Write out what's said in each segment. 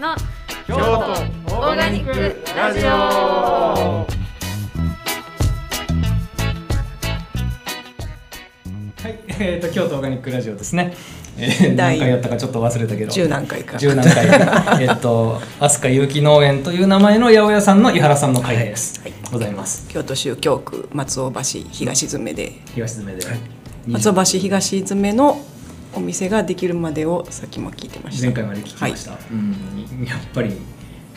の京都オーガニックラジオはい、えー、と京都オーガニックラジオですね。えー、第何回やったかちょっと忘れたけど。十何回か十何回。えっと飛鳥有機農園という名前の八百屋さんの井原さんの会です。はいございます。京都市京区松尾橋東詰で、東詰で。松尾橋東詰のお店ができるまでをさっきも聞いてました。前回まで聞きました。うん、やっぱり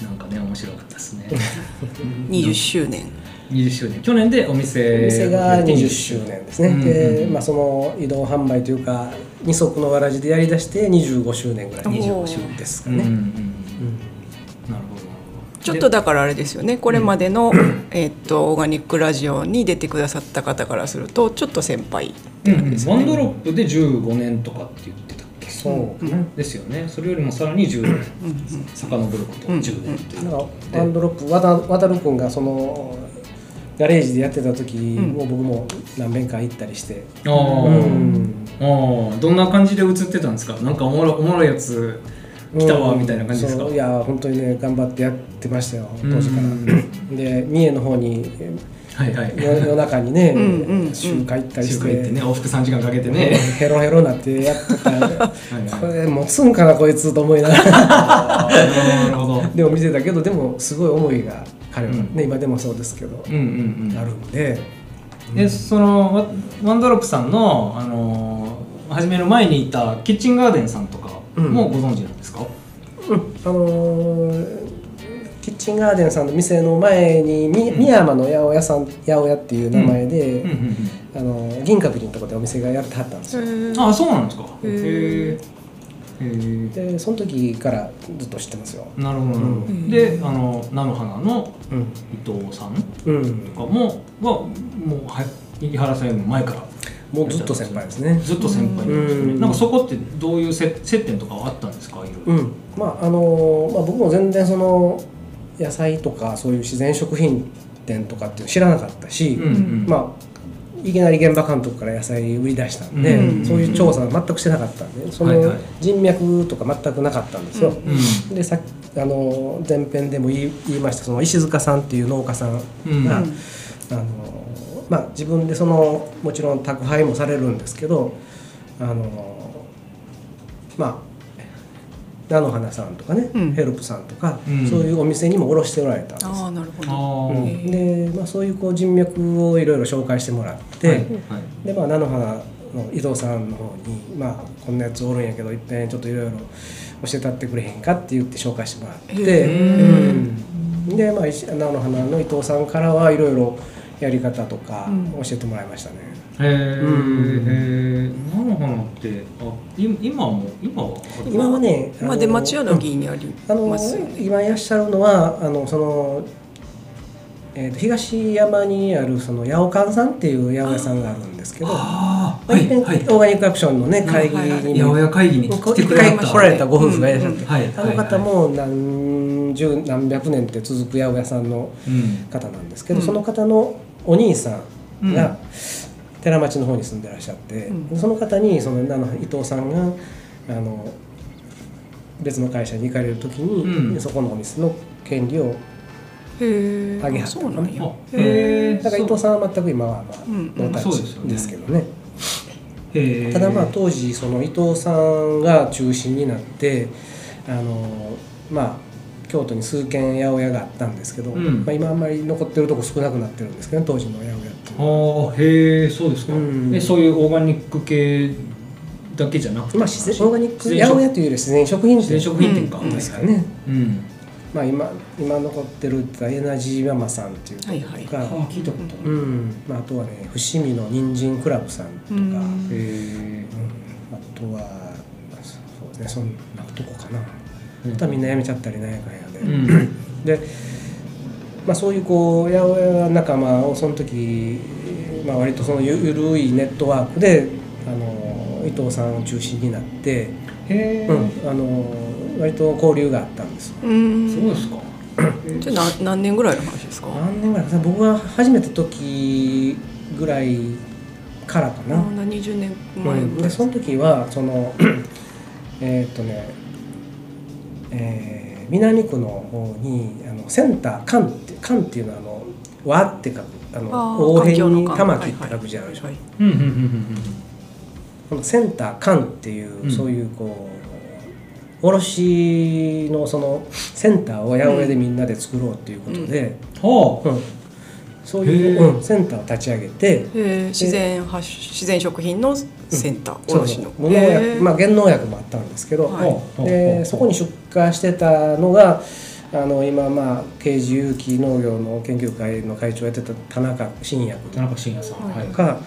なんかね面白かったですね。はい、20周年。20周年。去年でお店お店が20周年ですね、うんうんで、まあ、その移動販売というか二足のわらじでやりだして25周年ぐらい。25周年ですかうんうん。うんちょっとだからあれですよね。これまでの、えーっとオーガニックラジオに出てくださった方からするとちょっと先輩ってうんうん感じですね、ワンドロップで15年とかって言ってたっけ？そう、ですよね。それよりもさらに10年。遡ること。10年という。なんかワンドロップ和田君がそのガレージでやってた時も僕も何遍か行ったりして、あー。うん。あー。どんな感じで映ってたんですか？なんかおもろおもろいやつ来たわみたいな感じですか？そういや本当にね頑張ってやってましたよ当時から。うんで三重の方にはいはい。夜夜中にねんうんうん。集会行ったりして。集会行ってね往復3時間かけてね。ヘロヘロになってやってた はいこれ持つんかなこいつと思いながら。あーなるほどでも見てたけどでもすごい思いが彼は。ね、うん。今でもそうですけど、うんうんうん。あるんで。でそのワワンドロップさんの、あのー始める前にいたキッチンガーデンさんとかもご存知なんですか、うん。あのーキッチンガーデンさんの店の前にみ三山の八百屋さん八百屋っていう名前で、うん。うん。うん。あのー銀閣寺のところでお店がやってはったんですよ。うん。あそうなんですか？へへえその時からずっと知ってますよ。なるほどなるほど、ん。であの菜の花のうん。伊藤さんうん。とかもはもうは井原さんよりも前からもうずっと先輩ですね。ずっと先輩なんですね、うん。なんかそこってどういう接接点とかはあったんですか？いろいろ、うん。まああのまあ、僕も全然その野菜とかそういう自然食品店とかっていうの知らなかったし、うんうんまあいきなり現場監督から野菜売り出したんで、うんそういう調査は全くしてなかったんでそのはい。はい人脈とか全くなかったんですよ。うんでさっきあの前編でも言い言いましたその石塚さんっていう農家さんが、うんあのまあ、自分でそのもちろん宅配もされるんですけどあのまあ菜の花さんとかね、うん。ヘルプさんとか、うん。そういうお店にも卸しておられたんです。ああなるほど。で、まあ、そういうこう人脈をいろいろ紹介してもらって、はい。はい。でまあ菜の花の伊藤さんの方に、まあ、こんなやつおるんやけどいっぺんちょっといろいろ教えたってくれへんかって言って紹介してもらって、へうん。で、まあ、石菜の花の伊藤さんからはいろいろやり方とかうん。教えてもらいましたね。へえ、菜の花ってあい今も今は今はねあのまあ出町柳にありあのますよね。今いらっしゃるのはあのその、えーと東山にあるその八百館さんっていう八百屋さんがあるんですけどああいっぺんオーガニックアクションのね会議はいはい。に八百屋会議に来てくれ一回た来られたご夫婦がいらっしゃって、うんはい。あの方も何十何百年って続く八百屋さんのうん方なんですけど、うん。その方のお兄さんうん。が寺町の方に住んでらっしゃって、うん。その方にその伊藤さんがあの別の会社に行かれる時に、うん。そこのお店の権利をへえあげはったそうなんや。あへえだから伊藤さんは全く今はまあうん。ノータですけどね。ただまあ当時その伊藤さんが中心になってあのまあ京都に数軒八百屋があったんですけど、うん。まあ、今あんまり残ってるとこ少なくなってるんですけどね当時の八百屋っていうあ。あへえそうですか、うん。えそういうオーガニック系だけじゃなくて？まあ、自然オーガニック八百屋というより自然食品自然食品店か、うんですかね、うん。まあ、今今残ってるってエナジーママさんっていうところとか、はいああ聞いたことある、うん。まあ、あとはね伏見の人参クラブさんとか、うん。へえうん。あとはそうですね。そんなとこかな、あとはみんな辞めちゃったりなんやかんやで、うん。で、まあ、そういうこう八百屋仲間をその時、まあ、割とそのゆゆるいネットワークであの伊藤さんを中心になって、へえ、うん、あの割と交流があったんですうん。そうですか。じゃあ何何年ぐらいの話ですか？何年ぐらい僕が初めて時ぐらいからかな、ああ20年前うん、ぐらいでその時はその えーっとねえー南区の方にあのセンター館って館っていうのはあの和って書くあのあー王辺に玉木環って書くじゃないでしょ、はいうんうんうんうん。このセンター館っていう、うんそういうこう卸のそのセンターを八百屋でみんなで作ろうっていうことで、うん。はうんそういう、センターを立ち上げてえー。自然発自然食品のセンター、そう卸の無農薬、まあ原農薬もあったんですけど、はい。でそこに出荷してたのがあの今まあ刑事有機農業の研究会の会長をやってた田中新薬田中伸也さん。はいはい。か、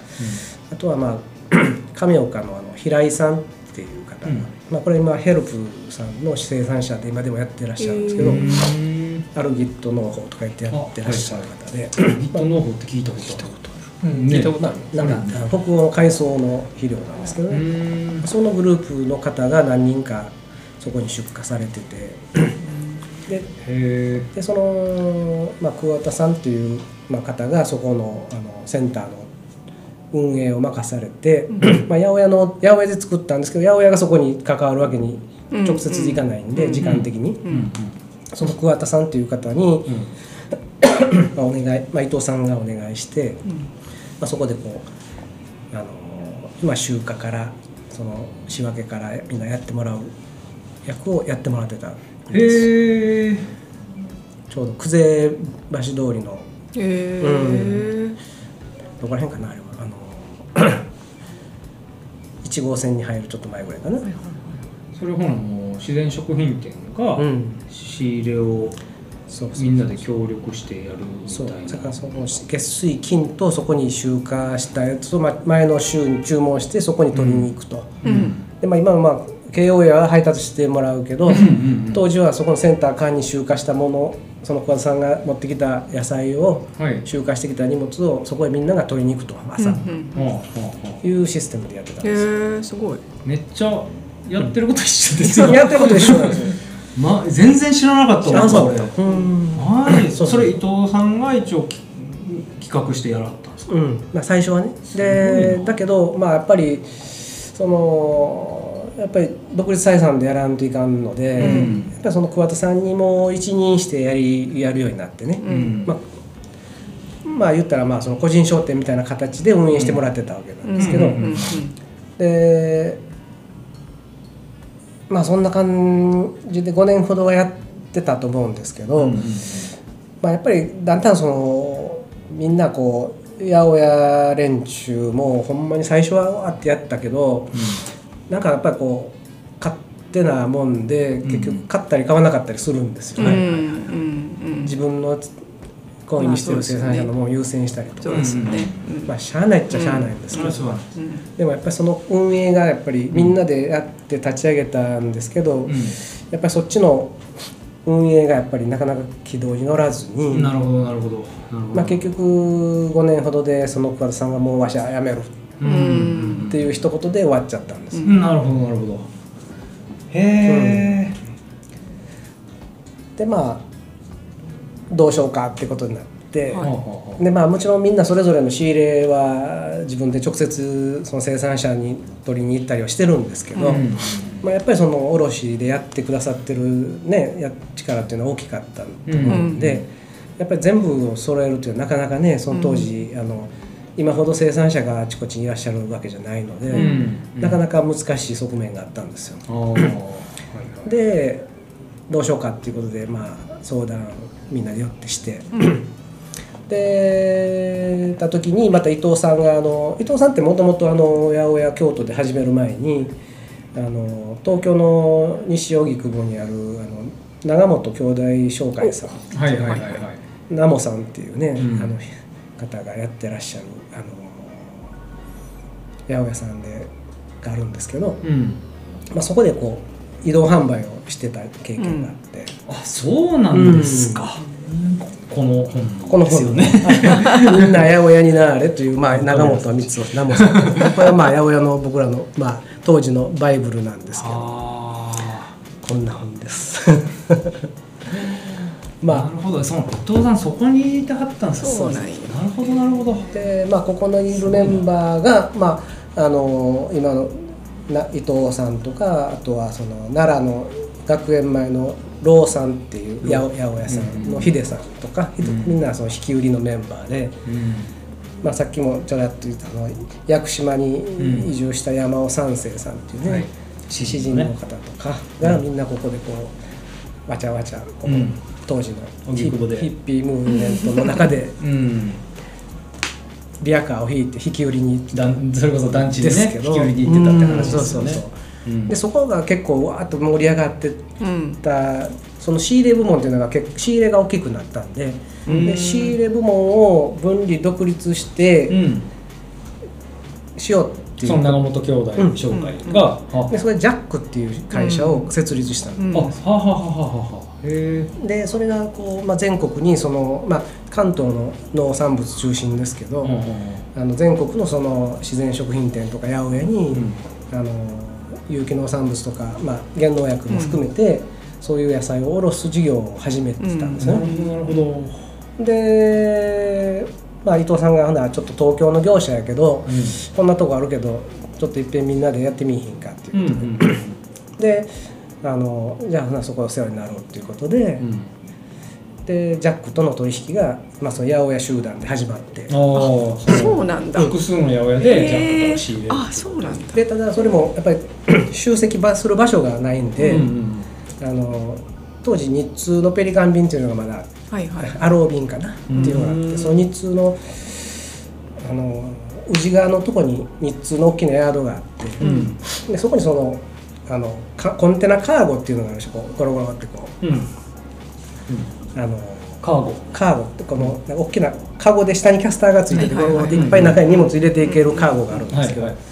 あとはまあ 亀岡のあの平井さんっていう方が、うん。まあ、これ今ヘルプさんの生産者で今でもやってらっしゃるんですけど、へうんアルギット農法とか言ってやってらっしゃる方で、ギット農法って聞いたことある。うん。聞いたことある、なんか北欧の海藻の肥料なんですけどうね、ん。そのグループの方が何人かそこに出荷されてて。でへでその、まあ、桑田さんという、まあ、方がそこのあのセンターの運営を任されて、まあ、八百屋の八百屋で作ったんですけど八百屋がそこに関わるわけに直接いかないんで、うん。時間的に、えうんその桑田さんという方に、うん。まあ、お願い、まあ、伊藤さんがお願いして、うん。まあ、そこでこうあの今集荷からその仕分けからみんなやってもらう役をやってもらってたんです。ちょうど久世橋通りのへー。どこら辺かなあれは。あの1 号線に入るちょっと前ぐらいかな、それほなもう自然食品店がうん。仕入れをそうそうみんなで協力してやるみそうたいな。だからその月水金とそこに集荷したやつをま前の週に注文してそこに取りに行くと、うん。でまあ、今はまあ慶応屋は配達してもらうけど、うんうん当時はそこのセンター間に集荷したものその小田さんが持ってきた野菜をはい。集荷してきた荷物をそこへみんなが取りに行くと朝、いうシステムでやってたんへですよ。ーすごい。めっちゃやってること一緒ですよ、やってること一緒なんですよ。ま、全然知らなかった知らなかっ俺た。うん。はい。それ伊藤さんが一応き企画してやらはったんですか？うん。まあ最初はね。でだけどまあやっぱりそのやっぱり独立採算でやらんといかんので、うん。やっぱりその桑田さんにも一任してやりやるようになってね。うん。まあまあ言ったらまあその個人商店みたいな形で運営してもらってたわけなんですけど、うん。でまあそんな感じで5年ほどはやってたと思うんですけど、うんうんまあ、やっぱりだんだんそのみんなこう八百屋連中もほんまに最初はわーってやったけどなんかやっぱりこう勝手なもんで結局買ったり買わなかったりするんですよね、うんうんうん。自分の好意にしてる生産者のものを優先したりとか、そうですよね。まあしゃあないっちゃしゃあないんですけど、ですうん。でもやっぱりその運営がやっぱりみんなでやって立ち上げたんですけど、うやっぱりそっちの運営がやっぱりなかなか軌道に乗らずに、んなるほどなるほど。なるほど。まあ、結局5年ほどでその桑田さんがもうわしは辞めるうん。っていう一言で終わっちゃったんです、うん。なるほどなるほど。へえでまあどうしようかってことになって、はい。でまあもちろんみんなそれぞれの仕入れは自分で直接その生産者に取りに行ったりはしてるんですけど、うん。まあ、やっぱりその卸でやってくださってる、ね、や力っていうのは大きかったと思うんで、やっぱり全部を揃えるというのはなかなかねその当時、あの今ほど生産者があちこちにいらっしゃるわけじゃないので、うん。なかなか難しい側面があったんですよ。はい。でどうしようかっていうことで、まあ、相談みんなでよってして。でた時にまた伊藤さんがあの伊藤さんってもともと八百屋京都で始める前にあの東京の西荻窪にあるあの長本兄弟商会さん。はいはいはいはい。ナモさんっていうね、うん。あの方がやってらっしゃるあの八百屋さんでがあるんですけど、うん。まあ、そこでこう移動販売をしてた経験があって、あそうなんですか。この本このですよ本。ねみん。な八百屋になれという、まあ、長本は三つナモさん。これはまあ八百屋の僕らの、まあ、当時のバイブルなん。ですけどあこん。な本ですあなまるほどその伊藤さん。そこにいてはったん。ですかそうなん。やなるほどなるほどあで、まあ、ここのいるメンバーが、まあ、あの今のな伊藤さんとかあとはその奈良の学園前のローさんっていう八百屋さんのヒデさんとか、みんなその引き売りのメンバーで、まあ、さっきもちょらっと言ったのは屋久島に移住した山尾三世さんっていうね、はい。詩人の方とかがみんなここでこうわちゃわちゃこう、うん。当時のヒッヒッピームーブメントの中でうんリアカーを引いて引き売りにそれこそ団地でねですけど。引き売りに行ってたって話ですよね。でそこが結構わーっと盛り上がってうんたその仕入れ部門っていうのが結構仕入れが大きくなったんでうん。で仕入れ部門を分離独立してうん。しようっていう。その長本兄弟紹介が、あでそれでジャックっていう会社を設立したんあはあはあはあはあは。あへえでそれがこう、まあ、全国にその、まあ、関東の農産物中心ですけど、うんうんあの全国のその自然食品店とか八百屋に、うん。あの有機農産物とか、まあ、原農薬も含めて、そういう野菜を卸す事業を始めてたんですね。なるほどなるほど。で、まあ、伊藤さんがほなちょっと東京の業者やけど、うん。こんなとこあるけどちょっといっぺんみんなでやってみいひんかっていううんことで、うん。であのじゃあそこお世話になろうっていうことで、うん。でジャックとの取引が、まあ、その八百屋集団で始まって。ああそそうなんだ。複数の八百屋でジャンプへーから仕入れるあそうなんだ。でただそれもやっぱり 集積場する場所がないんで、うんうんあの当時日通のペリカン便っていうのがまだはいはい。アロー便かなっていうのがあっうん。てその日通のあの宇治川のとこに日通の大きなヤードがあって、うん。でそこにそのあのかコンテナカーゴっていうのがあるでしょこうゴロゴロってこう。ん。うん。うあのカーゴ。カーゴ。ってこの大きなカゴで下にキャスターがついててゴロゴロっていっぱい中に荷物入れていけるカーゴがあるんですけど、はいはい。ま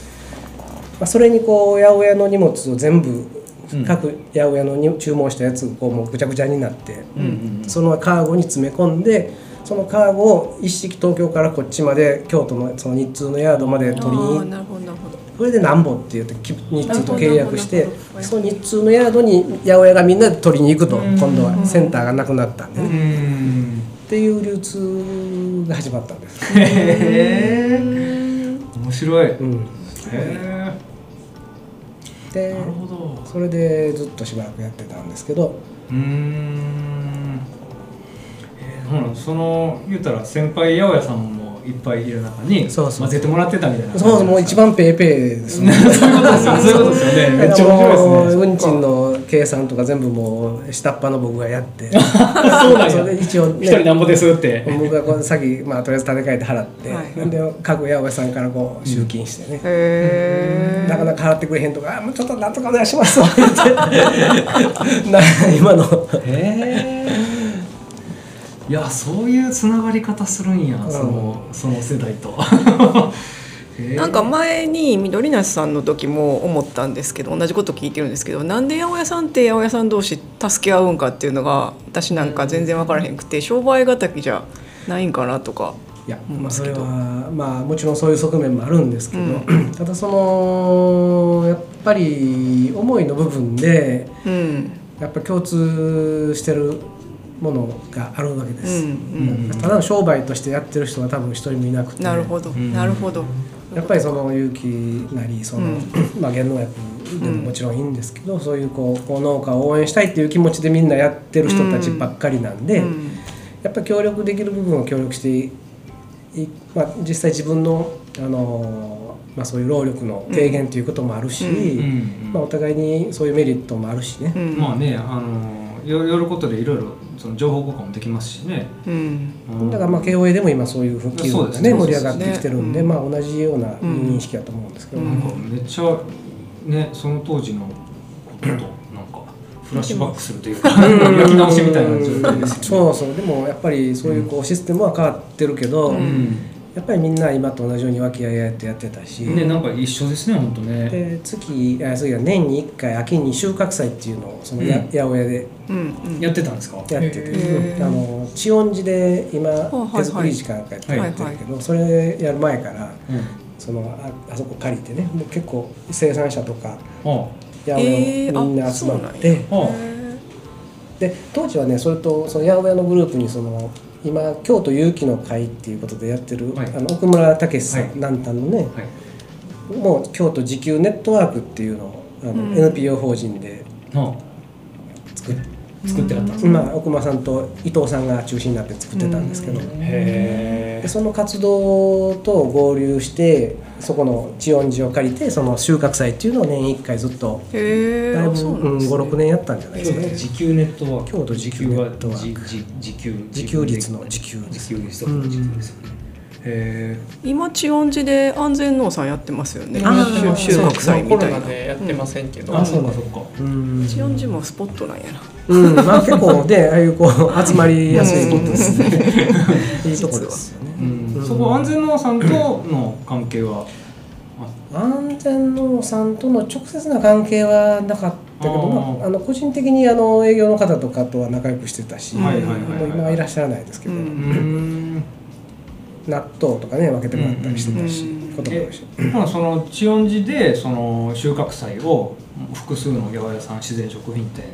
あ、それにこう八百屋の荷物を全部うん。各八百屋のに注文したやつがこうもうぐちゃぐちゃになって、うんうんそのカーゴに詰め込んでそのカーゴを一式東京からこっちまで京都のその日通のヤードまであ取りにーなるほどなるほどそれでなんぼって言ってき日通と契約してその日通のヤードに八百屋がみんなで取りに行くとうん。今度はセンターがなくなったんでうねん。っていう流通が始まったんです。へえ 面白い。へうん、え。でなるほど。それでずっとしばらくやってたんですけど。うーん。えー、ほらその言うたら先輩八百屋さんもいっぱいいる中にそうそう混ぜてもらってたみたいなそうそうもう一番ペーペーですもんそういうことですよそういうことですよね。めっちゃ面白いですね。運賃の計算とか全部もう下っ端の僕がやって。そうなんや。一応一人なんぼですって。僕がこう先、まあ、とりあえず立て替えて払って、はい。で各八百屋さんからこう集金してね、へえなかなか払ってくれへんとか「あもうちょっとなんとかお願いします」って言って。な今の。へえいやそういうつながり方するんや、うん。そのその世代と。なんか前に緑梨さんの時も思ったんですけど同じこと聞いてるんですけどなんで八百屋さんって八百屋さん同士助け合うんかっていうのが私なんか全然分からへんくて商売敵じゃないんかなとかいや、まあ、それはまあもちろんそういう側面もあるんですけど、ただそのやっぱり思いの部分でうん。やっぱ共通してるものがあるわけでうんす、うん。ただの商売としてやってる人は多分一人もいなくて。なるほど。ん。なるほど。やっぱりその有機なりその、うん。まあ原農薬でももちろんいいんですけど、そういうこうこう農家を応援したいっていう気持ちでみんなやってる人たちばっかりなんで、うん。やっぱり協力できる部分は協力していい、まあ、実際自分の、あのまあ、そういう労力の低減ということもあるし、うん。うん。まあ、お互いにそういうメリットもあるしね、うん。まあねあのややることでいろいろその情報交換もできますしね、うん。だからまあ KOA でも今そういう復旧がね盛り上がってきてるんで、うん。まあ、同じような認識だと思うんですけど、うんなんかめっちゃねその当時のこととなんかフラッシュバックするというか焼き直しみたいな状態ですよね。そうそう。でもやっぱりそういうこうシステムは変わってるけど、うんやっぱりみんな今と同じように和気あいあいとやってたし、ねなんか一緒ですね本当ね。で月あ次は年に1回秋に収穫祭っていうのをそのや、うん。八百屋でうんうん。やってたんですか？やってて、あの地温寺で今いはい。手作り時間かやってるはいけど、それやる前からうん。そのああそこ借りてねもう結構生産者とかあ八百えー屋みんなあ集まって、で当時はねそれとその八百屋のグループにその今京都有機の会っていうことでやってる、はいあの奥村武さん、はい南丹のねあ。はい。もう京都自給ネットワークっていうのをあの、うん NPO 法人では作っ作ってはったんですか、まあ、奥間さんと伊藤さんが中心になって作ってたんですけど、その活動と合流してそこの地音寺を借りてその収穫祭っていうのを年1回ずっとだいぶ、そううん、なんですね。56年やったんじゃないですか？ね時給ネットワーク。京都時給ネットワーク。時給時給自給率の自給自給率とかの時給ですよね、へ今地音寺で安全農産やってますよね。収穫祭みたいな。コロナでやってませんけど、えあそうかそうか。うん地音寺もスポットなんやな。うん、まあ結構ねああいうこう集まりやすいとこですね。いいとこですよね。うん。そこ安全農産との関係は？安全農産との直接な関係はなかったけどまあ、あの個人的にあの営業の方とかとは仲良くしてたし、はいはいはいはい。今はいらっしゃらないですけど、ううんん納豆とかね分けてもらったりしてたし、うん子供もいるしまあその千音寺でその収穫祭を複数の八百屋さん自然食品店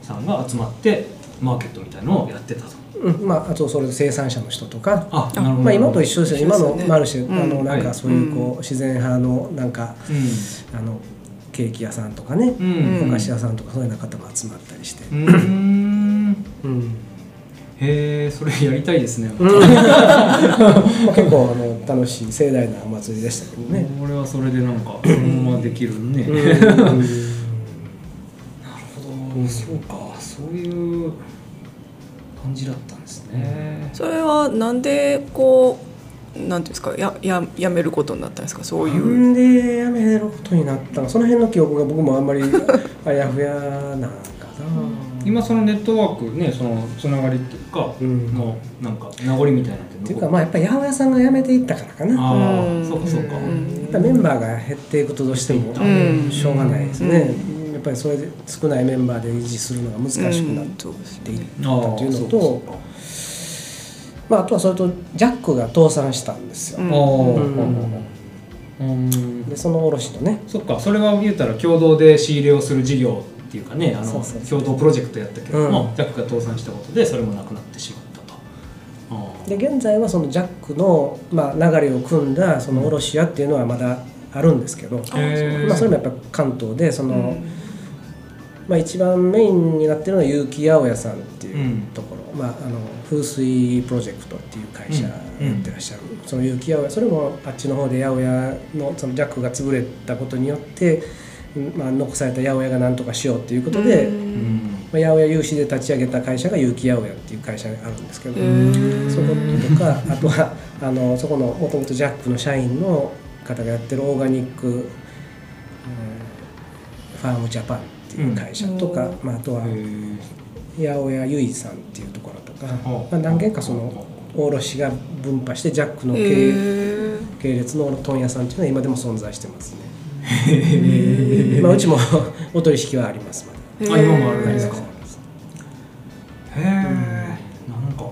さんが集まってマーケットみたいのをやってたと。うんまあ、あとそれで生産者の人とか、あなるほど。まあ、今と一緒ですよ。ね。のマルシェ、うん。あのなんはい。かそういうこう自然派のなんかうあのケーキ屋さんとかね、んうん。お菓子屋さんとかそういうような方も集まったりして、うーん。うんへえそれやりたいですね、まあ、結構あの楽しい盛大なお祭りでしたけどね。これはそれでなんかそのままできるね、うん。なるほど、そうか。そういう感じだったんですね、それはなんでこうなんていうんですかやややめることになったんですか？そういう。う。んでやめることになったの？その辺の記憶が僕もあんまりあやふやなんかな。今そのネットワークねそのつながりっていうか、うん。のなんか名残みたいなってっていうかまあやっぱり八百屋さんが辞めていったからかな。やああうん。そうかそうか、うん。っぱりメンバーが減っていくとどうしてもうん。しょうがないですね。やっぱりそれで少ないメンバーで維持するのが難しくなっていったというのとか、まああとはそれとジャックが倒産したんですよ。でその卸のね。そっかそれは言うたら共同で仕入れをする事業っていうかねあの共同プロジェクトやったけども、うん。ジャックが倒産したことでそれもなくなってしまったと。で現在はそのジャックの、まあ、流れを組んだその卸屋っていうのはまだあるんですけど、まあ、それもやっぱ関東でその、うん。まあ、一番メインになってるのは結城八百屋さんっていううん。ところ、まあ、あの風水プロジェクトっていう会社やってらっしゃる、その結城八百屋それもあっちの方で八百屋のそのジャックが潰れたことによって、うんまあ、残された八百屋が何とかしようっていうことで、まあ、八百屋有志で立ち上げた会社が結城八百屋っていう会社があるんですけど、そことかあとはあのそこのもともとジャックの社員の方がやってるオーガニック、うんファームジャパンっていう会社とか、うん。まあ、あとは八百屋ゆいさんっていうところとか、はあ。まあ、何軒かその卸が分派してジャックの系,、系列の問屋さんっていうのは今でも存在してますね。まあ、うちもお取引はあります。まだ。あ今もあるんでますすへえ、なんか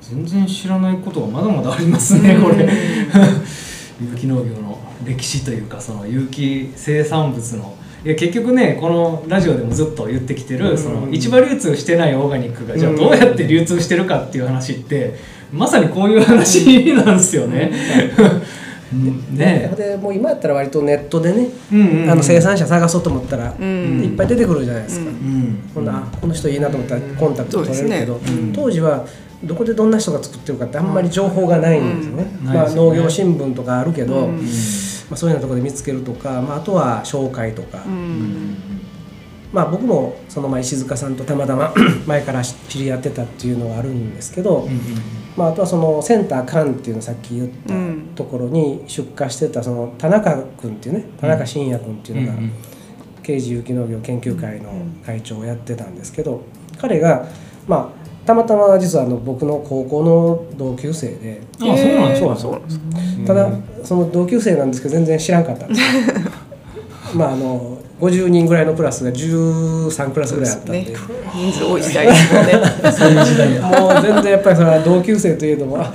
全然知らないことがまだまだありますね、これ。有機農業の歴史というかその有機生産物の。いや結局ねこのラジオでもずっと言ってきてる、うん。その市場流通してないオーガニックがじゃあどうやって流通してるかっていう話ってまさにこういう話なんですよね。うん。ね。でもう今やったら割とネットでね、うんうんうんあの生産者探そうと思ったら、うんいっぱい出てくるじゃないですか。うんうんほんなこの人いいなと思ったらコンタクト取れるけど、ね。うん。当時はどこでどんな人が作ってるかってあんまり情報がないんですよね。まあ、農業新聞とかあるけど、うんまあ、そういうようなところで見つけるとか、まあ、あとは紹介とか、まあ、僕もその前石塚さんとたまたま 前から知り合ってたっていうのはあるんですけど、うんまあ、あとはそのセンターカンっていうのさっき言ったうん。ところに出荷してたその田中君っていうね田中伸也君っていうのがうんうん。刑事有機農業研究会の会長をやってたんですけど彼がまあたまたま実はあの僕の高校の同級生であそうなんですかそうなんですか。ただその同級生なんですけど全然知らんかったんですよ。まああの50人ぐらいのクラスが13クラスぐらいあったんで。ね。人数多い時代ですね。そういう時代。やもう全然やっぱりそれは同級生というのもあ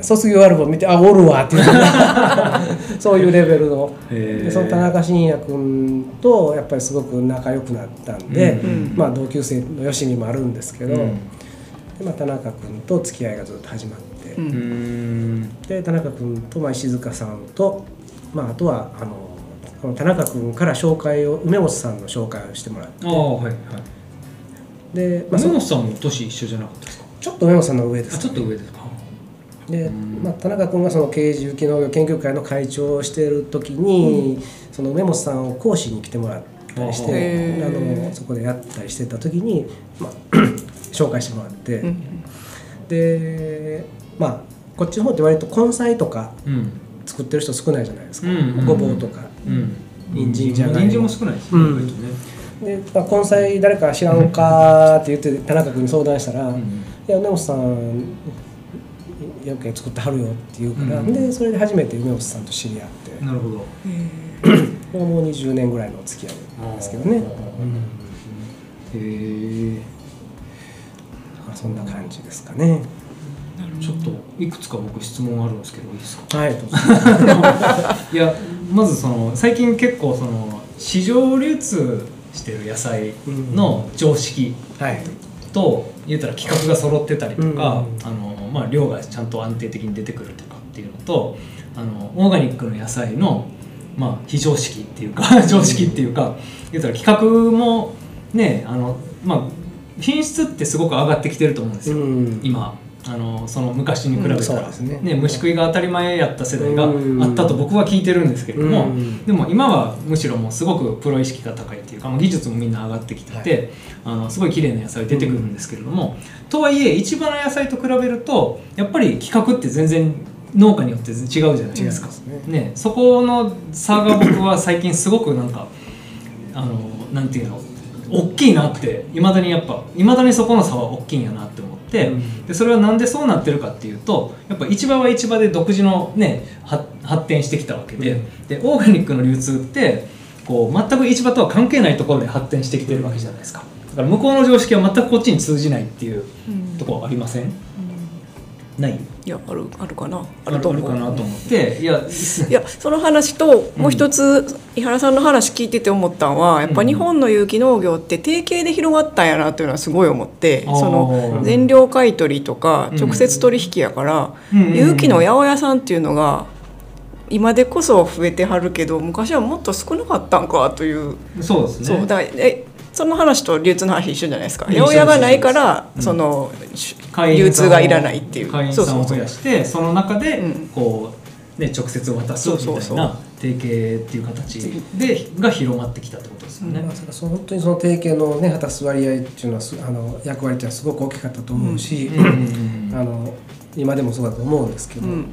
卒業アルバム見てあおるわっていう。そういうレベルの。その田中伸也君とやっぱりすごく仲良くなったんで、うんまあ、同級生のよしみもあるんですけど、うん。でまあ、田中君と付き合いがずっと始まって、うんうん。で田中君とまあ石塚さんと、まあ、あとはあのこの田中君から紹介を梅本さんの紹介をしてもらって。ああはいはい。で、まあ、そ梅本さんも年一緒じゃなかったですか？ちょっと梅本さんの上ですあちょっと上です。かで、うん。まあ、田中君がその刑事有機農業研究会の会長をしている時に、その梅本さんを講師に来てもらったりしてへあ。ーのそこでやったりしてた時に、まあ、紹介してもらって、うんでまあこっちの方って割と根菜とかうん。作ってる人少ないじゃないですか、うん。ごぼうとか。うん。人参じゃがい。も人参も少ないですねうん。割とね。で、まあ、根菜誰か知らんかって言って田中君に相談したら「うん。いや梅本さんよく作ってはるよ」って言うから、うん。でそれで初めて梅本さんと知り合って。なるほど。これはもう20年ぐらいのお付き合いなんですけどね、うん。へえまあそん。な感じですかねちょっといくつか僕質問あるんですけどいいですか？はい。いやまずその最近結構その市場流通してる野菜の常識はい。と言ったら規格が揃ってたりとか、うんあのまあ、量がちゃんと安定的に出てくるとかっていうのとあのオーガニックの野菜の、まあ、非常識っていうか常識っていうか言ったら規格もねあの、まあ、品質ってすごく上がってきてると思うんですよ、うん。今あのその昔に比べたうんそうら、ですね。虫食いが当たり前やった世代がうん。あったと僕は聞いてるんですけれども、うん。でも今はむしろもうすごくプロ意識が高いっていうか、まあ、技術もみんな上がってきてて、あのすごい綺麗な野菜出てくるんですけれども、とはいえ市場の野菜と比べるとやっぱり規格って全然農家によって違うじゃないですか。違いますね、そこの差が僕は最近すごくなんかあのなんていうの大きいなっていまだにやっぱいまだにそこの差は大きいんやなって思って、うん。でそれはなんでそうなってるかっていうとやっぱ市場は市場で独自のねは発展してきたわけで,、うん。でオーガニックの流通ってこう全く市場とは関係ないところで発展してきてるわけじゃないですか。だから向こうの常識は全くこっちに通じないっていううん。ところありません、ない？いやあるあるかな？ああるると思う。かなと思って。いや いやその話ともう一つ、井原さんの話聞いてて思ったのはやっぱ日本の有機農業って定型で広がったんやなというのはすごい思って、あー。その全量買い取りとかうん。直接取引やから、うんうんうん。有機の八百屋さんっていうのが今でこそ増えてはるけど昔はもっと少なかったんかという。そうですね。そうだえその話と流通の話一緒じゃないですか。八百屋がないから、うん。その流通がいらないっていう。会員そうそうそう。さんを増やしてその中でうん。こう、ね、直接渡すみたいなそうそうそう。提携っていう形でが広まってきたってことですよね。まあ、その本当にその提携のね果たす割合っていうのはすあの役割っていうのはすごく大きかったと思うし、うん。うんうんあの今でもそうだと思うんですけど、うん。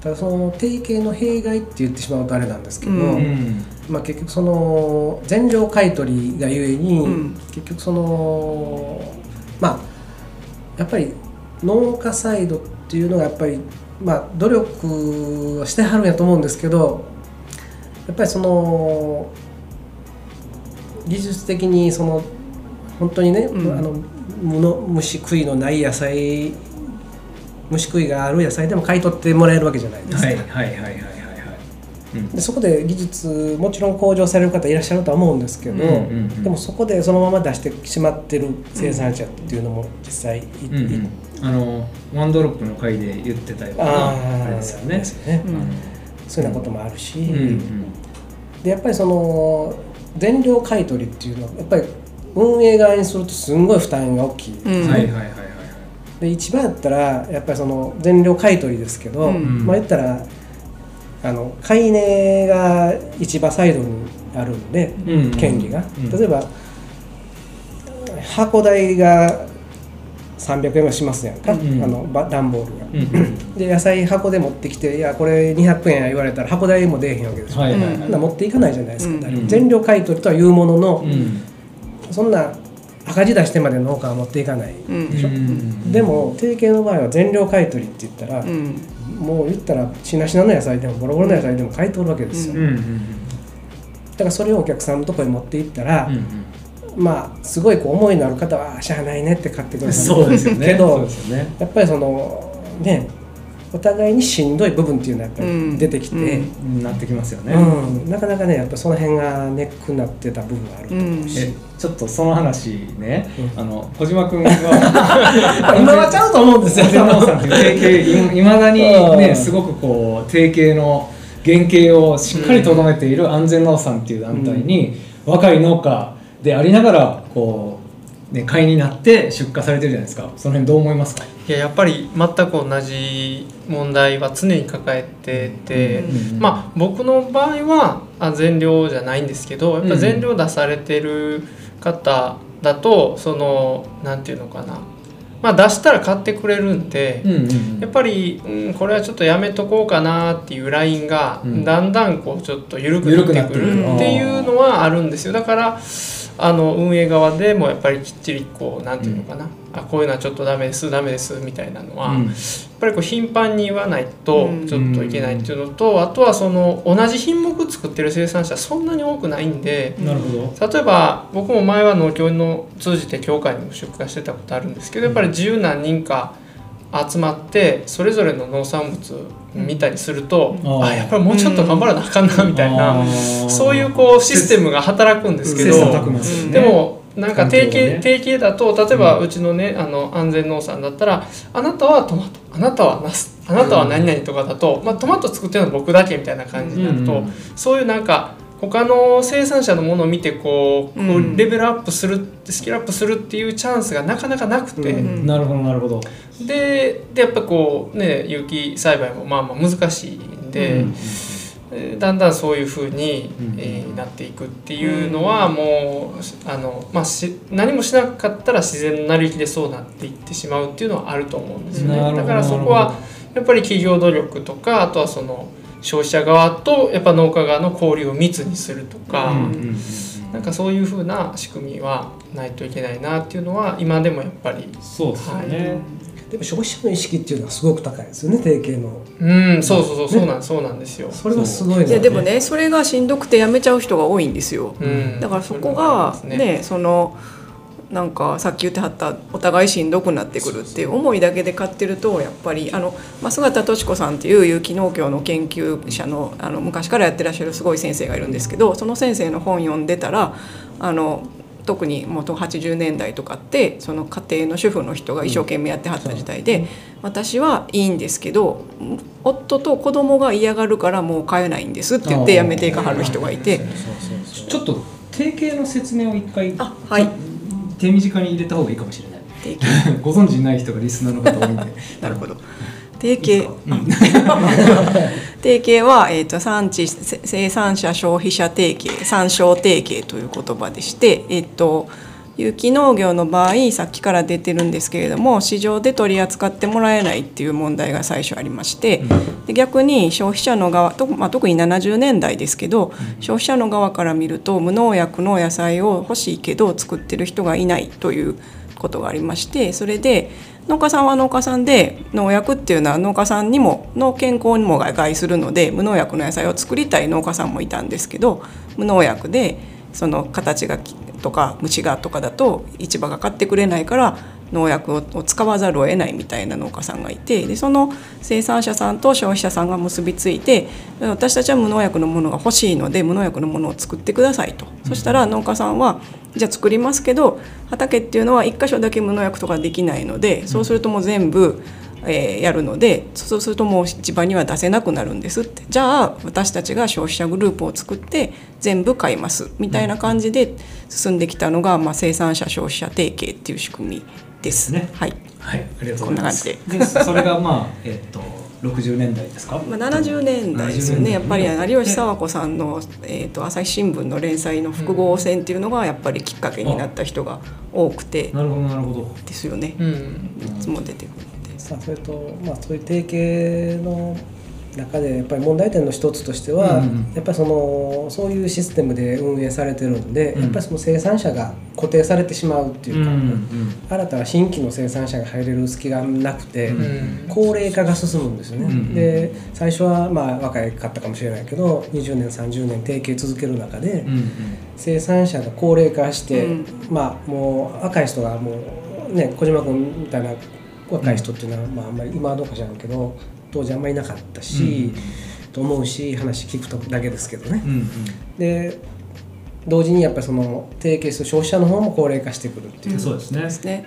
ただその提携の弊害って言ってしまうとあれなんですけど、うんうんまあ、結局その全量買い取りがゆえに、うん。結局そのまあやっぱり農家サイドっていうのがやっぱりまあ努力をしてはるんやと思うんですけどやっぱりその技術的にその本当にね、うん。あの無の虫食いのない野菜虫食いがある野菜でも買い取ってもらえるわけじゃないですか。はいはいはいはいでそこで技術もちろん向上される方いらっしゃるとは思うんですけど、うんうんうんでもそこでそのまま出してしまってる生産者っていうのも実際い,い、うんうん。あのワンドロップの回で言ってたようなあれですよね。ですよね。うん。そういうようなこともあるし、うんうん。でやっぱりその全量買い取りっていうのはやっぱり運営側にするとすんごい負担が大きい、うん。はいはいはいはいはい。で一番やったらやっぱりその全量買い取りですけど、うん。まあ言ったらあの買い値が市場サイドにあるんで、うん。権利が、うん。例えば箱代が300円はしますやんか、うんあのば段ボールが。うんうん。で野菜箱で持ってきて「いやこれ200円や」言われたら箱代も出えへんわけですよ、はいはいうんそんな持っていかないじゃないですか、うん誰も全量買い取りとは言うものの、うん。そんな赤字出してまで農家は持っていかない、うん。でしょ？うん。でも提携の場合は全量買い取りって言ったら、うん。もう言ったらしなしなの野菜でもボロボロの野菜でも買い取るわけですよ、うんうんうん。だからそれをお客さんのところに持っていったら、うんまあすごいこう思いのある方はあしゃあないねって買ってくうんださいそうですよね。けどそうですよね。やっぱりそのねお互いにしんどい部分っていうのはやっぱり出てきて、うん。なってきますよね。うん。なかなかねやっぱその辺がネックになってた部分があると思うし、えちょっとその話ね、うん。あの小島君は。今はちゃうと思うんですよ。安全農さんっていまだにうん。ねすごくこう提携の原型をしっかりとどめている安全農産っていう団体に、若い農家でありながらこうね、買いになって出荷されてるじゃないですか。その辺どう思いますか？いややっぱり全く同じ問題は常に抱えてて、うんまあ僕の場合はあ全量じゃないんですけどやっぱ全量出されてる方だとそのなんていうのかな、まあ、出したら買ってくれるんで。やっぱり、うん、これはちょっとやめとこうかなっていうラインがうん。だんだんこうちょっと緩くなってくるっていうのはあるんですよ。だからあの運営側でもやっぱりきっちりこうなんていうのかな、あこういうのはちょっとダメですダメですみたいなのは、うん。やっぱりこう頻繁に言わないとうん。ちょっといけないっていうのと、あとはその同じ品目作ってる生産者そんなに多くないんで。なるほど。例えば僕も前は農協の通じて協会にも出荷してたことあるんですけどやっぱり十何人か集まってそれぞれの農産物見たりすると、うん。あやっぱりもうちょっと頑張らなあかんなみたいな、あーそういうこうシステムが働くんですけど、でもなんか定型,、ね。定型だと例えばうちのねあの安全農産だったらあなたはトマトあなたはナスあなたは何々とかだと、まあ、トマト作ってるのは僕だけみたいな感じになると、うん。そういうなんか他の生産者のものを見てこうこううんレベルアップするスキルアップするっていうチャンスがなかなかなくて、うんなるほどなるほど。ででやっぱこうね有機栽培もまあまあ難しいんで。うんえーだんだんそういうふうに、うんえーなっていくっていうのはもうあの、まあ、し何もしなかったら自然の成り行きでそうなっていってしまうっていうのはあると思うんですよね。だからそこはやっぱり企業努力とかあとはその消費者側とやっぱ農家側の交流を密にするとか、うんうんうんなんかそういうふうな仕組みはないといけないなっていうのは今でもやっぱりそうですよね、でも消費者の意識っていうのはすごく高いですよね定型の。うんそうそうそうそうなんそうなんですよ。それはすごいな、いやでもねそれがしんどくてやめちゃう人が多いんですよ。うん。だからそこがそれはありますねそのなんかさっき言ってはったお互いしんどくなってくるっていう思いだけで買ってるとやっぱりあの増形敏子さんっていう有機農協の研究者のあの昔からやってらっしゃるすごい先生がいるんですけどその先生の本読んでたらあの特に元80年代とかってその家庭の主婦の人が一生懸命やってはった時代で、私はいいんですけど夫と子供が嫌がるからもう買えないんですって言ってやめていかはる人がいて。ちょっと定型の説明を一回。あはい手短に入れた方がいいかもしれない。ご存知ない人がリスナーの方多いんで。なるほど。定型、定型 は、えー、と産地せ生産者消費者定型産商定型という言葉でして、えー、と有機農業の場合さっきから出てるんですけれども市場で取り扱ってもらえないっていう問題が最初ありまして、で逆に消費者の側と、まあ、特に70年代ですけど、消費者の側から見ると無農薬の野菜を欲しいけど作ってる人がいないということがありましてそれで農家さんは農家さんで農薬っていうのは農家さんにもの健康にも害するので無農薬の野菜を作りたい農家さんもいたんですけど無農薬でその形がきとか虫がとかだと市場が買ってくれないから農薬をを使わざるを得ないみたいな農家さんがいてでその生産者さんと消費者さんが結びついて私たちは無農薬のものが欲しいので無農薬のものを作ってくださいと、そしたら農家さんはじゃあ作りますけど畑っていうのは1箇所だけ無農薬とかできないのでそうするともう全部、えーやるのでそうするともう市場には出せなくなるんですって。じゃあ私たちが消費者グループを作って全部買いますみたいな感じで進んできたのが、まあ、生産者消費者提携っていう仕組みです。ね。はい。はい。ありがとうございます。で。それがまあ えっと60年代ですか？まあ、70年代ですよね。やっぱり有吉佐和子さんの、えー、と朝日新聞の連載の複合戦っていうのがやっぱりきっかけになった人が多くて。なるほどなるほど。ですよね、うん。いつも出てくるので。さあそれと、まあ、そういう定型の中でやっぱり問題点の一つとしては、うんうんやっぱりそのそういうシステムで運営されてるんで、うん。やっぱりその生産者が固定されてしまうっていうか、うん新たな新規の生産者が入れる隙がなくて、うん。高齢化が進むんですよね、うんで最初はまあ若いかったかもしれないけど20年30年提携続ける中で、うんうん。生産者が高齢化して、うん。まあもう若い人がもうね小島君みたいな若い人っていうのは、まああんまり今はどうか知らんけど当時あんまりいなかったし、と思うし話聞くとだけですけどね。うんうん。で同時にやっぱりその提携する消費者の方も高齢化してくるっていう、そうですね。ですね。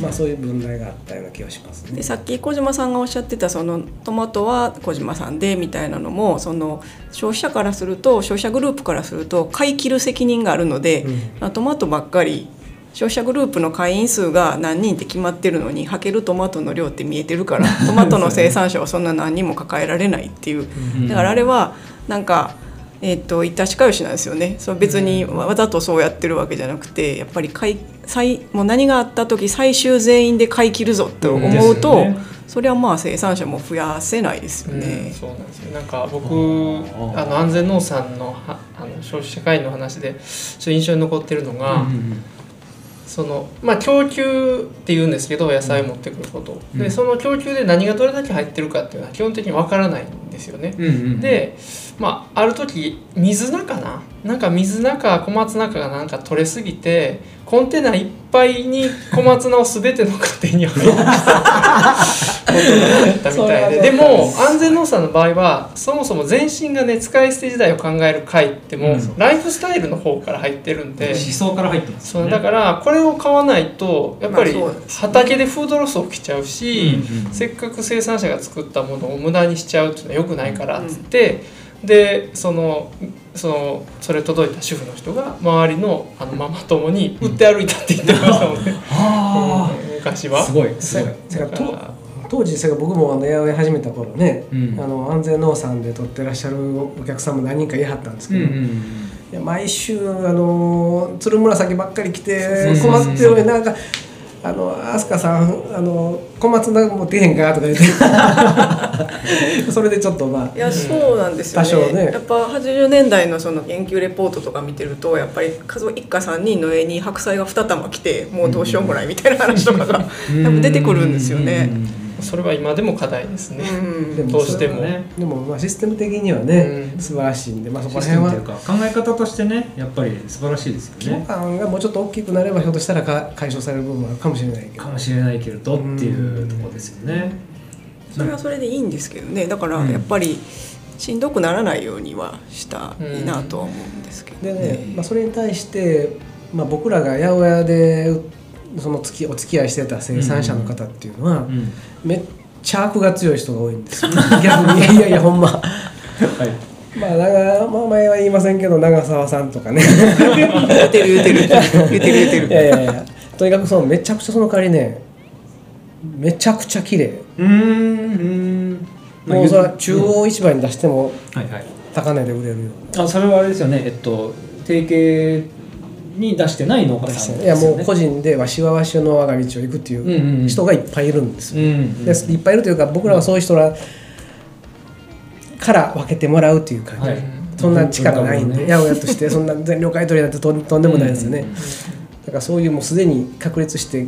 まあそういう分題があったような気がしますね。で。さっき小島さんがおっしゃってたそのトマトは小島さんでみたいなのもその消費者からすると消費者グループからすると買い切る責任があるので、うん。まあトマトばっかり消費者グループの会員数が何人って決まってるのにはけるトマトの量って見えてるから トマトの生産者はそんな何人も抱えられないっていう。だからあれはなんか。えー、と致しかよしなんですよね。そう別にわざとそうやってるわけじゃなくてやっぱり買い最もう何があった時最終全員で買い切るぞと思うと、ねそれはまあ生産者も増やせないですようん。ね。そうなんですよ。なんか僕ああの安全農産のはあの消費者会員の話でちょっと印象に残ってるのが、うんそのまあ供給って言うんですけど野菜を持ってくること、うん。でその供給で何がどれだけ入ってるかっていうのは基本的にわからないんですよね。うんうん、で、まあ、ある時水菜かななんか水菜か小松菜かがなんか取れすぎてコンテナいっぱいに小松菜を全ての家庭に配った。ことがあったみたいで。でも安全農産の場合はそもそも全身がね使い捨て時代を考える回ってもううん。ライフスタイルの方から入ってるんで。思想から入ってますよね。そうだからこれを買わないとやっぱり畑でフードロス起きちゃうし、せっかく生産者が作ったものを無駄にしちゃうっていうのは良くないからっつって、でそのそのそれ届いた主婦の人が周りのあのママ友に売って歩いたって言ってましたもんね、あ昔は。あすごいすごい。当時僕もあの八百屋始めた頃ね、うん。あの安全農産で取ってらっしゃるお客さんも何人かいはったんですけど、いうんうんや毎週あの鶴紫ばっかり来てそうそうそう困ってるねなんかあの飛鳥さんあの小松菜持ってへんかとか言って。それでちょっとまあいやそうなんですよね。多少ね。やっぱ80年代のその研究レポートとか見てるとやっぱり家族一家3人の上に白菜が2玉来てもうどうしようもないみたいな話とかが出てくるんですよね。それは今でも課題ですね。うん。でもどうしても。ね。でもまあシステム的にはね、うん。素晴らしいんで、まあ、そこシら辺はステムというか。考え方としてねやっぱり素晴らしいです規模よね感がもうちょっと大きくなればひょっとしたらか解消される部分もあるかもしれないけど。かもしれないけれどっていうところですよね。それはそれでいいんですけどね。だからうん。やっぱりしんどくならないようにはしたいなとは思うんですけどでね、まあ、それに対して、まあ、僕らが八百屋でその付きお付き合いしてた生産者の方っていうのは、うん。めっちゃ悪が強い人が多いんですよ。逆 にいやいやほんま。はい。まあ長まあ前は言いませんけど長澤さんとかね。言ってる言ってる言ってる。言ってるいやいやいやとにかくそのめちゃくちゃその代わりねめちゃくちゃ綺麗。うーん。うん。もうそれは中央市場に出してもはいはい。高値で売れるようあそれはあれですよね。えっと提携に出してない農家さんないやもう個人でわしはわしの我が道を行くってうんうんういうん。人がいっぱいいるんですよ、うんでいっぱいいるというか僕らはそういう人らから分けてもらうというか、はい。そんな力ないんで、文化八百屋としてそんな全量買い取りなんてとんでもないですよね、だからそういうもうすでに確立して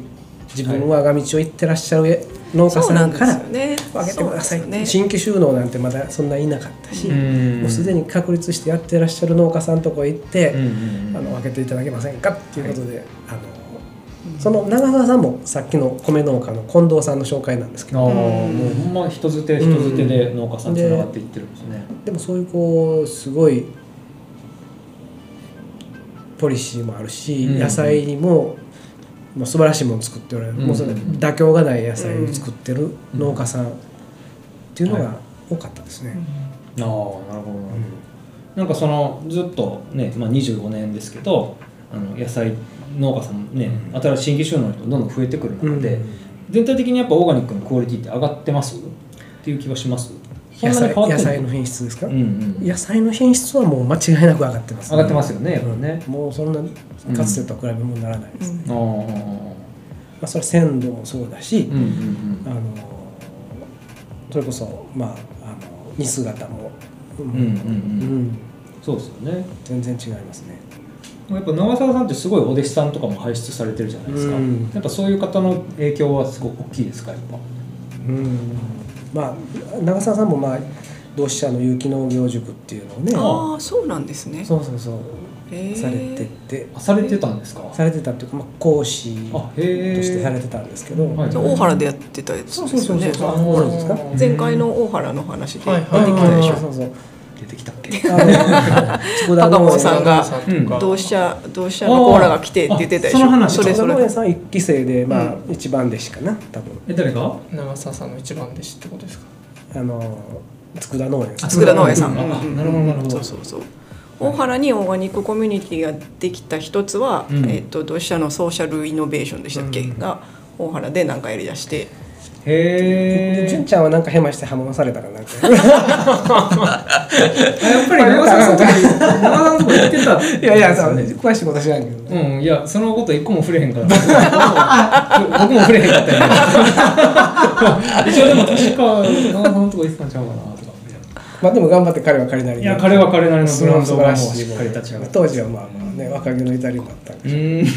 自分は我が道を行ってらっしゃる農家さんから分けてください、ね。新規収納なんてまだそんないなかったし、う。ん。もうすでに確立してやってらっしゃる農家さんのとこ行って、うんうんうん。あの分けていただけませんかっていうことで、あのその長澤さんもさっきの米農家の近藤さんの紹介なんですけど。ああもうほんま人づて人づてで農家さんつながっていってるんですね。でもそういうこうすごいポリシーもあるし、うん。野菜にももう素晴らしいものを作っておられる、うん。もうそれ妥協がない野菜を作ってる農家さんっていうのが多かったですね。ああなるほどなんかそのずっとね、まあ、25年ですけどあの野菜農家さんもね、うん。新しい新規収納の人どんどん増えてくるうん。中で、全体的にやっぱオーガニックのクオリティって上がってます？っていう気がします？野菜野菜の品質ですか、うんうん。野菜の品質はもう間違いなく上がってます、上がってますよねうん。もうそんなかつてとは比べ物にならないですね、ああまあ、それは鮮度もそうだし、うんうんあのそれこそまああの煮姿も、ううんうんうん。うん。そうですよね。全然違いますね。やっぱ長澤さんってすごいお弟子さんとかも輩出されてるじゃないですか、うん。やっぱそういう方の影響はすごく大きいですかやっぱ？うんまあ長澤さんもまあ同志社の有機農業塾っていうのをねああそうなんですね。そうそうそうされてて。あされてたんですか？されてたっていうか、まあ、講師としてされてたんですけど、はい。じゃあ大原でやってたやつですよね。そうそうそうそうあそうなんですか？前回の大原の話で出はいてきたでしょ。あーそうそう出てきたっけ？高本さんが同志社同志社のコーラが来てって言ってたでしょ？あその話それそれ。佃農園さん一期生でまあ、一番弟子かな多分。え誰が長澤さんの一番弟子ってことですか？あの佃農園さん。佃農園さん。あなるほどなるほど。そうそうそう。大原にオーガニックコミュニティができた一つは、うん。えっと同志社のソーシャルイノベーションでしたっけ、うん。が大原で何かやりだしてへえで純ちゃんはなんかヘマしてハマされたかなんか やっぱり長澤さんの時長澤さんのとこ行ってたいやいや詳しいこと知らんけどねうん、いや、そのこと一個も触れへんから。僕も触れへんかったよね。一応でも確か、長澤さんのとこ行ってたんちゃうかなとか。まあでも頑張って彼は彼なりにいや、彼は彼なりのブランドがもしっかり立ち上がって。当時はまあまあね若気の至りもあったんでうーん。い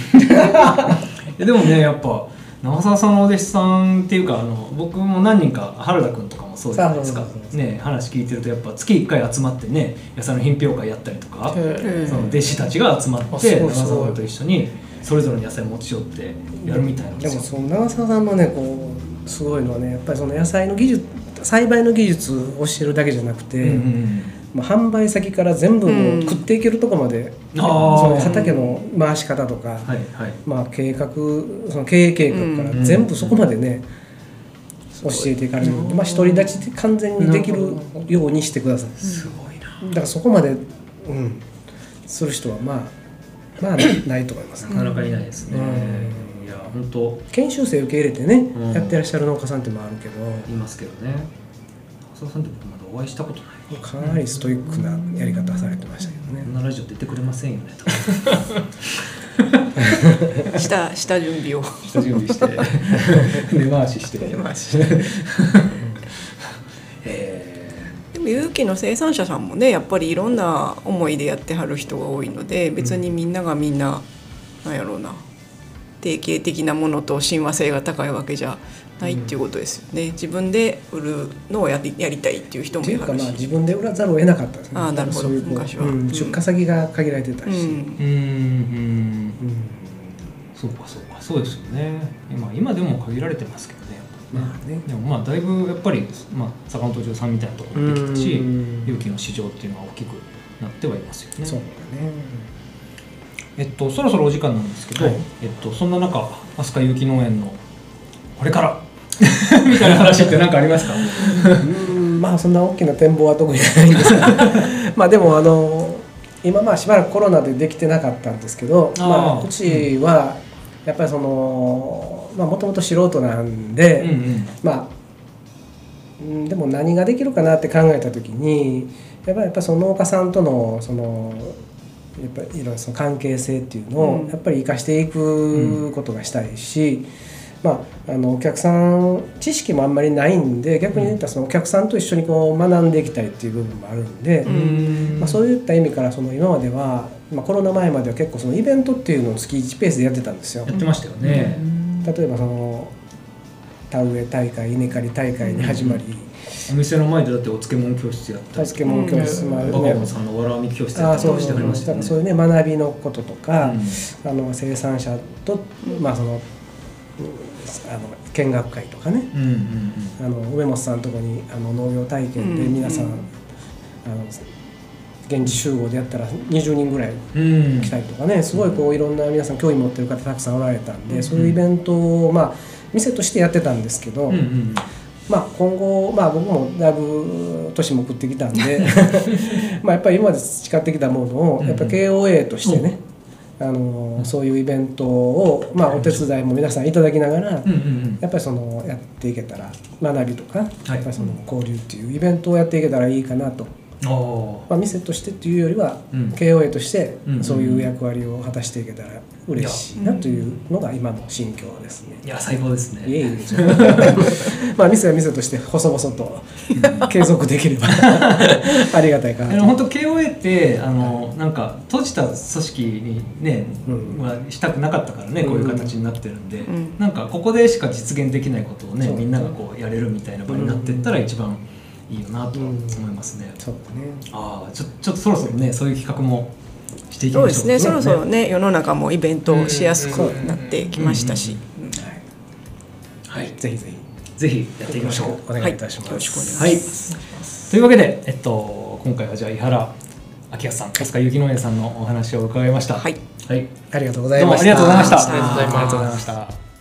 やでもね、やっぱ。長澤さんのお弟子さんっていうかあの僕も何人か原田君とかもそうじゃないですか。ね話聞いてるとやっぱ月1回集まってね野菜の品評会やったりとか、へその弟子たちが集まあって長澤さんと一緒にそれぞれの野菜持ち寄ってやるみたいなんでもその長澤さんのねこうすごいのはねやっぱりその野菜の技術栽培の技術を教えるだけじゃなくて、うんうんまあ、販売先から全部もう食っていけるとこまで、あー。その畑の回し方とか、はいはい。まあ、計画その経営計画から全部そこまでね、教えていかれる、まあ、独り立ちで完全にできるようにしてください。すごいな。だからそこまで、うん、する人はまあまあないと思います、なかなかいないですね。うん。いや本当。研修生受け入れてね、うん。やってらっしゃる農家さんってもあるけど。いますけどね。浅田さんって僕まだお会いしたことない。かなりストイックなやり方されてましたけどねこんなラジオ出てくれませんよね。下下準備を下準備して 根回しして。えでも有機の生産者さんもねやっぱりいろんな思いでやってはる人が多いので別にみんながみんな、なんやろうな定型的なものと親和性が高いわけじゃないっていうことですよね、自分で売るのをやりやりたいっていう人もいはるしまあ自分で売らざるを得なかったですね。あーなるほど。そういうこう昔は。うん。出荷先が限られてたし、うん。ー、うんうん。そうかそうか。そうですよね。今今でも限られてますけどね。まあね。でもまあだいぶやっぱりまあ坂本城さんみたいなところもできたし、うん。勇気の市場っていうのは大きくなってはいますよね。そうだね。えっと、そろそろお時間なんですけど、はい。えっと、そんな中飛鳥有機農園のこれから。みたいな話って何かありますか？うんまあそんな大きな展望は特にないんです。が まあでもあの今まあしばらくコロナでできてなかったんですけどまあ、うちはやっぱりそのまあもともと素人なんで、うんうん。まあうんでも何ができるかなって考えた時にやっぱりやっぱその農家さんとのそのやっぱりいろいろその関係性っていうのをうん。やっぱり生かしていくことがしたいし、まあ、あのお客さん知識もあんまりないんで逆に言ったらそのお客さんと一緒にこう学んでいきたいっていう部分もあるんで、うん。まあ、そういった意味からその今までは、まあ、コロナ前までは結構そのイベントっていうのを月1ペースでやってたんですよ。やってましたよね、例えばその田植え大会稲刈り大会に始まり、お店の前でだってお漬物教室やったり。助け物教室もあるバカねボンさんのわら編み教室やったりしてりましたよね。そういうね学びのこととか、うん。あの生産者と、まあそのうんあの見学会とかね。うんうんあの梅本さんのとこにあの農業体験でうん皆さん、うん。あの現地集合でやったら20人ぐらいうん。うん来たりとかね。すごいこういろんな皆さん興味持ってる方たくさんおられたんで、そういうイベントをまあ店としてやってたんですけど、うんうんまあ、今後、まあ、僕もだいぶ年も食ってきたんで まあやっぱり今まで培ってきたものをやっぱ KOA としてね、あのそういうイベントを、まあ、お手伝いも皆さんいただきながら、うんうんやっぱりそのやっていけたら学びとか、い。やっぱりその交流っていうイベントをやっていけたらいいかなと、まあ、店としてっていうよりは、うん。KOA としてうんそういう役割を果たしていけたら嬉しいなというのが今の心境ですね。ーいや最高ですね。いえいえ。まあ店は店として細々と継続できれば ありがたいかなと。本当 KOA ってあのなんか閉じた組織にね、うん。はしたくなかったからねうん。こういう形になってるんで、ん。なんかここでしか実現できないことをねそう。みんながこうやれるみたいな場になってったら一番いいよなとは思いますね、そうだね。ああちょちょっとそろそろねそういう企画もしていきましょう。そうですね。そろそろね世の中もイベントをしやすくなってきましたし、はい。ぜひぜひぜひやっていきましょう。お願いいたします、よろしくお願いします。はい。というわけで、えっと、今回はじゃあ井原明康さん飛鳥幸農園さんのお話を伺いました。はい。はい、ありがとうございました。りがとうございました。ありがとうございます。ありがとうございました